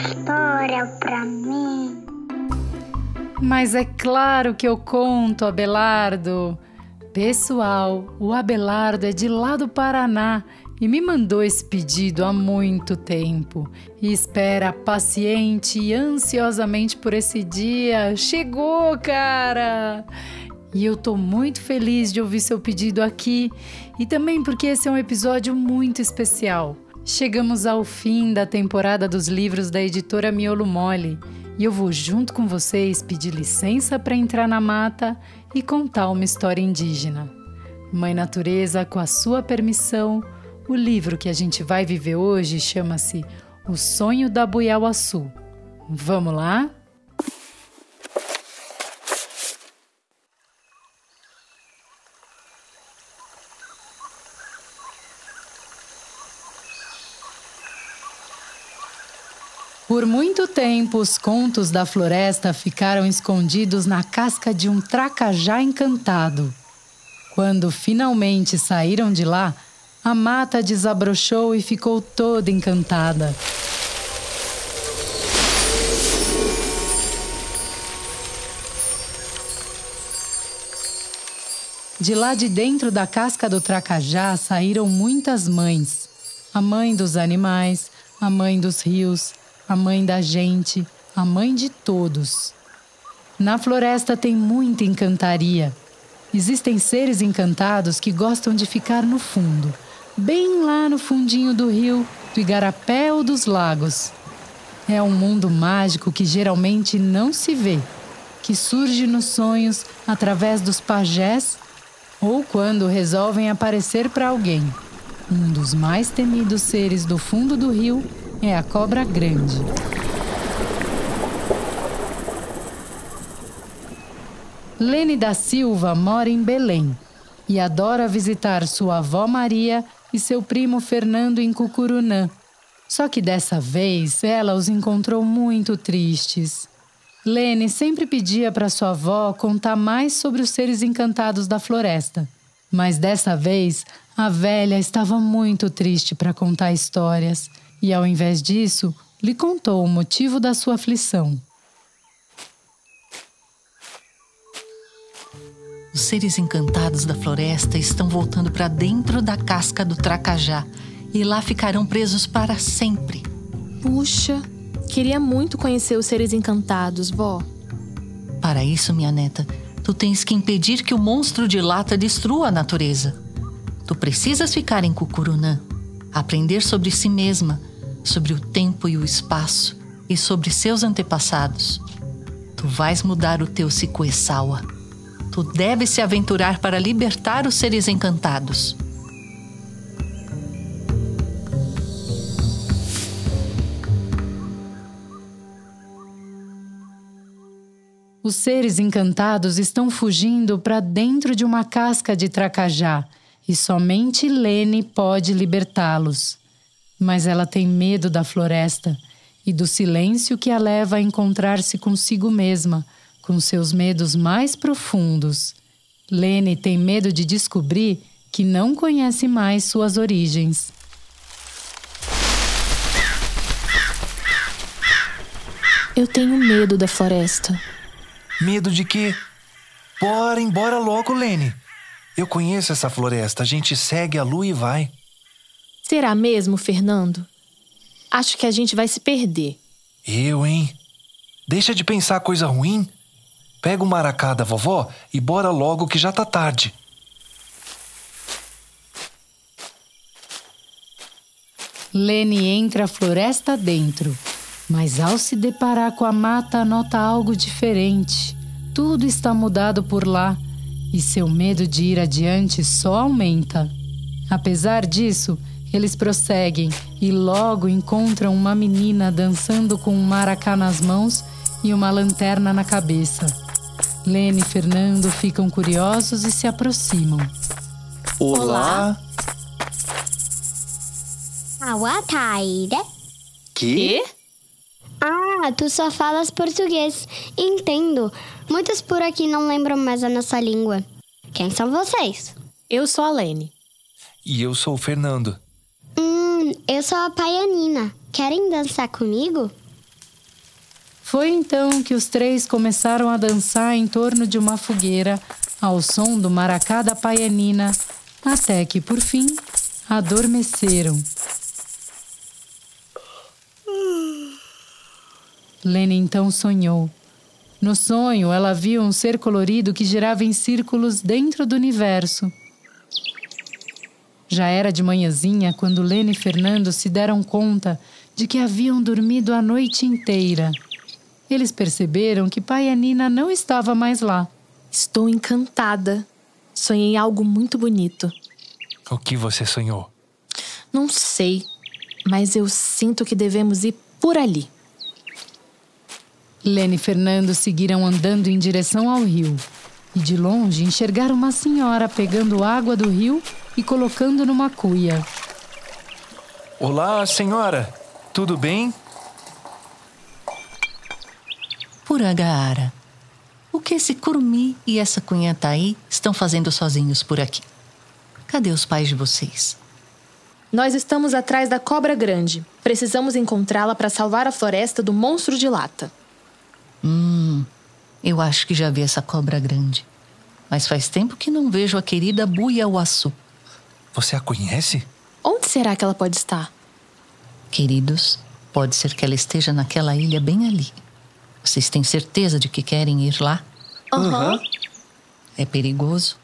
história pra mim? Mas é claro que eu conto, Abelardo. Pessoal, o Abelardo é de lá do Paraná e me mandou esse pedido há muito tempo e espera paciente e ansiosamente por esse dia. Chegou, cara! E eu tô muito feliz de ouvir seu pedido aqui e também porque esse é um episódio muito especial. Chegamos ao fim da temporada dos livros da editora Miolo Mole e eu vou junto com vocês pedir licença para entrar na mata e contar uma história indígena. Mãe Natureza, com a sua permissão, o livro que a gente vai viver hoje chama-se O Sonho da Buiauaçu. Vamos lá? Por muito tempo, os contos da floresta ficaram escondidos na casca de um tracajá encantado. Quando finalmente saíram de lá, a mata desabrochou e ficou toda encantada. De lá de dentro da casca do tracajá saíram muitas mães: a mãe dos animais, a mãe dos rios, a mãe da gente, a mãe de todos. Na floresta tem muita encantaria. Existem seres encantados que gostam de ficar no fundo, bem lá no fundinho do rio, do igarapé ou dos lagos. É um mundo mágico que geralmente não se vê, que surge nos sonhos através dos pajés ou quando resolvem aparecer para alguém. Um dos mais temidos seres do fundo do rio é a cobra grande. Lene da Silva mora em Belém e adora visitar sua avó Maria e seu primo Fernando em Cucurunã. Só que dessa vez ela os encontrou muito tristes. Lene sempre pedia para sua avó contar mais sobre os seres encantados da floresta. Mas dessa vez a velha estava muito triste para contar histórias e, ao invés disso, lhe contou o motivo da sua aflição. Os seres encantados da floresta estão voltando para dentro da casca do tracajá e lá ficarão presos para sempre. Puxa, queria muito conhecer os seres encantados, vó. Para isso, minha neta, tu tens que impedir que o monstro de lata destrua a natureza. Tu precisas ficar em Cucurunã, aprender sobre si mesma, sobre o tempo e o espaço e sobre seus antepassados. Tu vais mudar o teu Sicuessawa. Tu deves se aventurar para libertar os seres encantados. Os seres encantados estão fugindo para dentro de uma casca de tracajá e somente Lene pode libertá-los. Mas ela tem medo da floresta e do silêncio que a leva a encontrar-se consigo mesma, com seus medos mais profundos. Lene tem medo de descobrir que não conhece mais suas origens. Eu tenho medo da floresta. Medo de quê? Bora embora logo, Lene. Eu conheço essa floresta. A gente segue a lua e vai. Será mesmo, Fernando? Acho que a gente vai se perder. Eu, hein? Deixa de pensar coisa ruim. Pega o maracá da vovó e bora logo que já tá tarde. Lene entra a floresta dentro, mas ao se deparar com a mata, nota algo diferente. Tudo está mudado por lá e seu medo de ir adiante só aumenta. Apesar disso, eles prosseguem e logo encontram uma menina dançando com um maracá nas mãos e uma lanterna na cabeça. Lene e Fernando ficam curiosos e se aproximam. Olá. Awataire. Que? Ah, tu só falas português. Entendo. Muitos por aqui não lembram mais a nossa língua. Quem são vocês? Eu sou a Lene. E eu sou o Fernando. Eu sou a Paianina. Querem dançar comigo? Foi então que os três começaram a dançar em torno de uma fogueira, ao som do maracá da paianina, até que, por fim, adormeceram. Lene então sonhou. No sonho, ela viu um ser colorido que girava em círculos dentro do universo. Já era de manhãzinha quando Lene e Fernando se deram conta de que haviam dormido a noite inteira. Eles perceberam que pai e Nina não estava mais lá. Estou encantada. Sonhei algo muito bonito. O que você sonhou? Não sei, mas eu sinto que devemos ir por ali. Lene e Fernando seguiram andando em direção ao rio. E de longe enxergaram uma senhora pegando água do rio e colocando numa cuia. Olá, senhora. Tudo bem? Puragaara, o que esse curumi e essa cunhataí estão fazendo sozinhos por aqui? Cadê os pais de vocês? Nós estamos atrás da cobra grande. Precisamos encontrá-la para salvar a floresta do monstro de lata. Hum, eu acho que já vi essa cobra grande. Mas faz tempo que não vejo a querida Buiauaçu. Você a conhece? Onde será que ela pode estar? Queridos, pode ser que ela esteja naquela ilha bem ali. Vocês têm certeza de que querem ir lá? Aham. Uhum. É perigoso,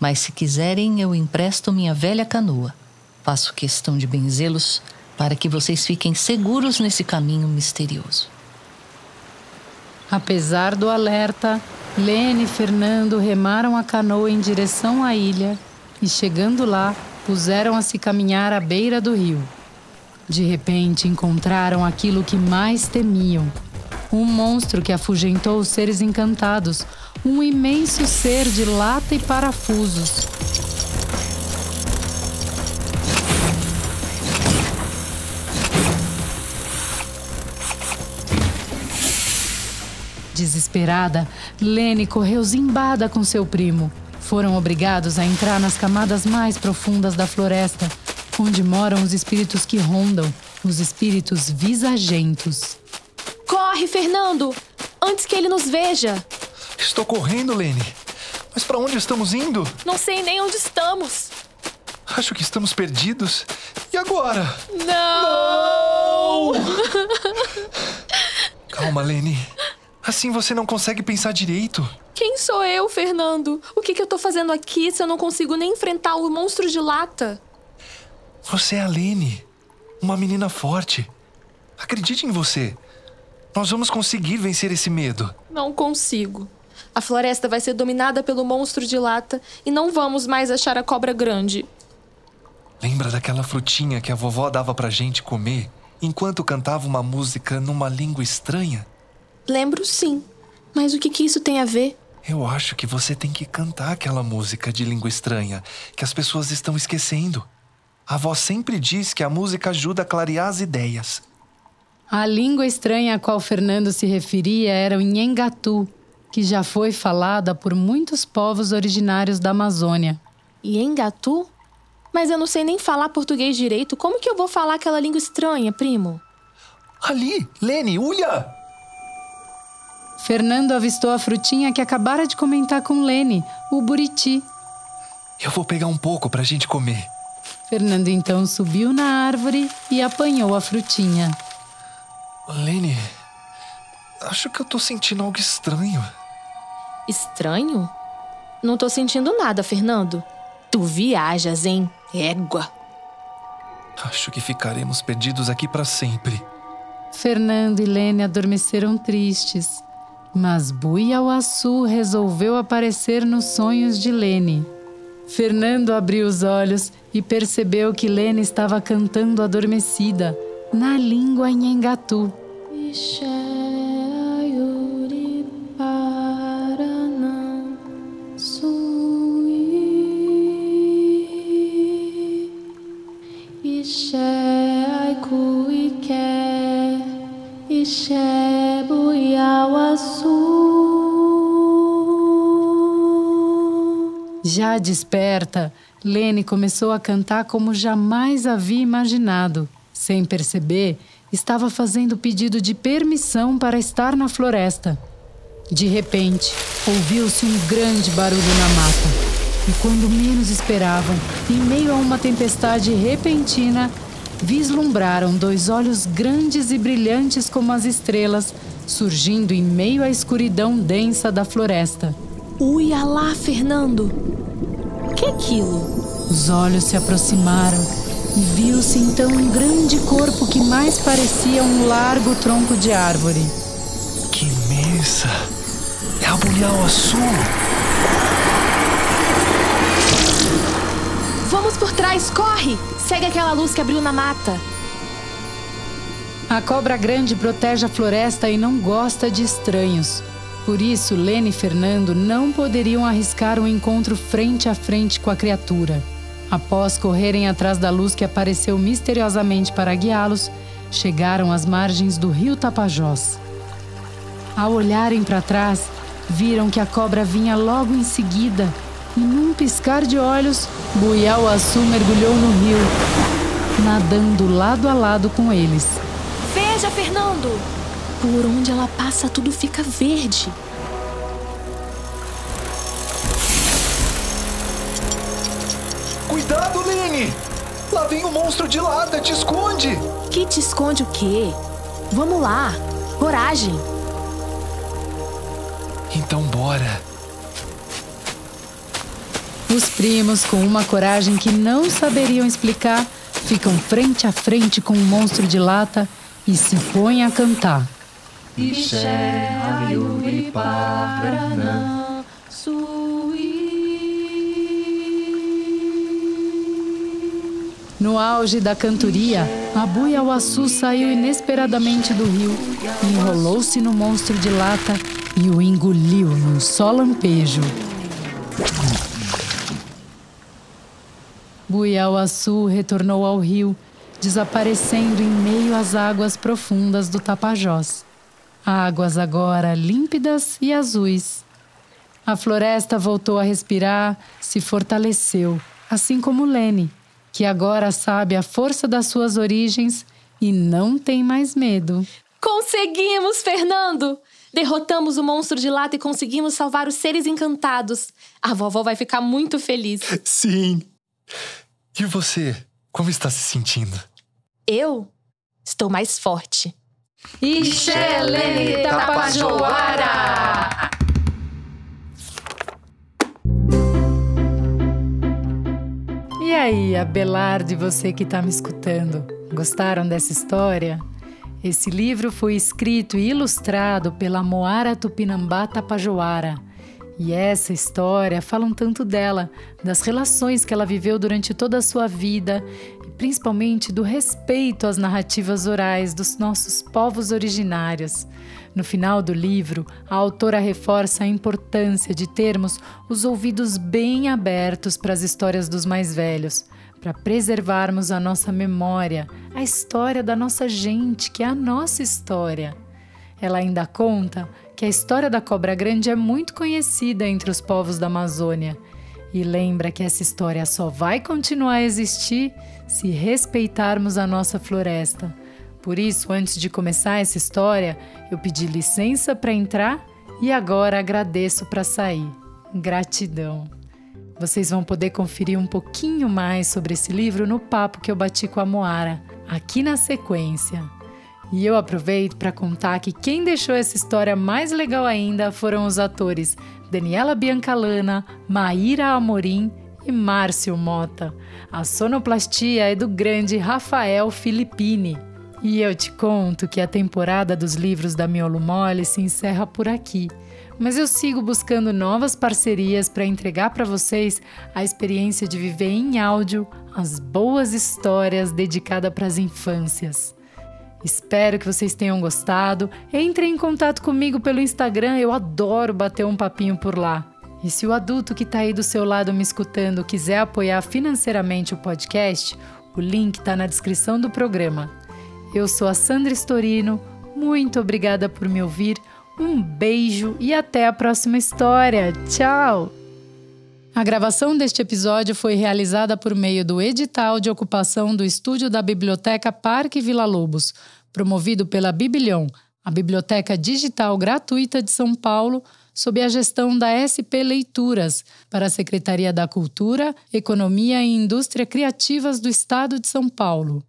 mas se quiserem, eu empresto minha velha canoa. Faço questão de benzê-los para que vocês fiquem seguros nesse caminho misterioso. Apesar do alerta, Lene e Fernando remaram a canoa em direção à ilha e, chegando lá, puseram a se caminhar à beira do rio. De repente, encontraram aquilo que mais temiam um monstro que afugentou os seres encantados, um imenso ser de lata e parafusos. Desesperada, Lene correu zimbada com seu primo. Foram obrigados a entrar nas camadas mais profundas da floresta, onde moram os espíritos que rondam, os espíritos visagentos. Corre, Fernando! Antes que ele nos veja! Estou correndo, Lene. Mas para onde estamos indo? Não sei nem onde estamos. Acho que estamos perdidos. E agora? Não! não! Calma, Lene. Assim você não consegue pensar direito. Quem sou eu, Fernando? O que, que eu tô fazendo aqui se eu não consigo nem enfrentar o monstro de lata? Você é a Lene, uma menina forte. Acredite em você. Nós vamos conseguir vencer esse medo. Não consigo. A floresta vai ser dominada pelo monstro de lata e não vamos mais achar a cobra grande. Lembra daquela frutinha que a vovó dava pra gente comer enquanto cantava uma música numa língua estranha? Lembro sim. Mas o que, que isso tem a ver? Eu acho que você tem que cantar aquela música de língua estranha que as pessoas estão esquecendo. A avó sempre diz que a música ajuda a clarear as ideias. A língua estranha a qual Fernando se referia era o Nhengatu, que já foi falada por muitos povos originários da Amazônia. Nhengatu? Mas eu não sei nem falar português direito. Como que eu vou falar aquela língua estranha, primo? Ali, Lene, olha! Fernando avistou a frutinha que acabara de comentar com Lene, o buriti. Eu vou pegar um pouco pra gente comer. Fernando então subiu na árvore e apanhou a frutinha. Lene, acho que eu tô sentindo algo estranho. Estranho? Não tô sentindo nada, Fernando. Tu viajas, hein? Égua. Acho que ficaremos perdidos aqui para sempre. Fernando e Lene adormeceram tristes, mas Buiauaçu resolveu aparecer nos sonhos de Lene. Fernando abriu os olhos e percebeu que Lene estava cantando adormecida na língua Nhengatu. Desperta, Lene começou a cantar como jamais havia imaginado. Sem perceber, estava fazendo pedido de permissão para estar na floresta. De repente, ouviu-se um grande barulho na mata. E quando menos esperavam, em meio a uma tempestade repentina, vislumbraram dois olhos grandes e brilhantes como as estrelas, surgindo em meio à escuridão densa da floresta. Uia lá, Fernando! Que é aquilo? Os olhos se aproximaram e viu-se então um grande corpo que mais parecia um largo tronco de árvore. Que imensa! É a Buial Azul! Vamos por trás, corre! Segue aquela luz que abriu na mata. A cobra grande protege a floresta e não gosta de estranhos. Por isso, Lene e Fernando não poderiam arriscar um encontro frente a frente com a criatura. Após correrem atrás da luz que apareceu misteriosamente para guiá-los, chegaram às margens do rio Tapajós. Ao olharem para trás, viram que a cobra vinha logo em seguida e, num piscar de olhos, Buiauaçu mergulhou no rio, nadando lado a lado com eles. Veja, Fernando! Por onde ela passa, tudo fica verde. Cuidado, Lene! Lá vem o monstro de lata, te esconde! Que te esconde o quê? Vamos lá, coragem! Então bora! Os primos, com uma coragem que não saberiam explicar, ficam frente a frente com o monstro de lata e se põem a cantar. Ayuri, Paranã, No auge da cantoria, a Buiauaçu saiu inesperadamente do rio, enrolou-se no monstro de lata e o engoliu num só lampejo. Buiauaçu retornou ao rio, desaparecendo em meio às águas profundas do Tapajós. Águas agora límpidas e azuis. A floresta voltou a respirar, se fortaleceu, assim como Lene, que agora sabe a força das suas origens e não tem mais medo. Conseguimos, Fernando! Derrotamos o monstro de lata e conseguimos salvar os seres encantados. A vovó vai ficar muito feliz. Sim! E você? Como está se sentindo? Eu estou mais forte. Ixele Tapajoara! E aí, Abelardo você que está me escutando, gostaram dessa história? Esse livro foi escrito e ilustrado pela Moara Tupinambá Tapajoara. E essa história fala um tanto dela, das relações que ela viveu durante toda a sua vida principalmente do respeito às narrativas orais dos nossos povos originários. No final do livro, a autora reforça a importância de termos os ouvidos bem abertos para as histórias dos mais velhos, para preservarmos a nossa memória, a história da nossa gente, que é a nossa história. Ela ainda conta que a história da cobra grande é muito conhecida entre os povos da Amazônia e lembra que essa história só vai continuar a existir se respeitarmos a nossa floresta por isso, antes de começar essa história, eu pedi licença para entrar e agora agradeço para sair. Gratidão. Vocês vão poder conferir um pouquinho mais sobre esse livro no papo que eu bati com a Moara, aqui na sequência. E eu aproveito para contar que quem deixou essa história mais legal ainda foram os atores Daniela Biancalana, Maíra Amorim e Márcio Mota. A sonoplastia é do grande Rafael Filippini. E eu te conto que a temporada dos livros da Miolo Mole se encerra por aqui. Mas eu sigo buscando novas parcerias para entregar para vocês a experiência de viver em áudio as boas histórias dedicadas para as infâncias. Espero que vocês tenham gostado. Entrem em contato comigo pelo Instagram, eu adoro bater um papinho por lá. E se o adulto que está aí do seu lado me escutando quiser apoiar financeiramente o podcast, o link está na descrição do programa. Eu sou a Sandra Storino, muito obrigada por me ouvir, um beijo e até a próxima história. Tchau! A gravação deste episódio foi realizada por meio do edital de ocupação do estúdio da Biblioteca Parque Vila Lobos, promovido pela Biblion, a biblioteca digital gratuita de São Paulo, sob a gestão da SP Leituras, para a Secretaria da Cultura, Economia e Indústria Criativas do Estado de São Paulo.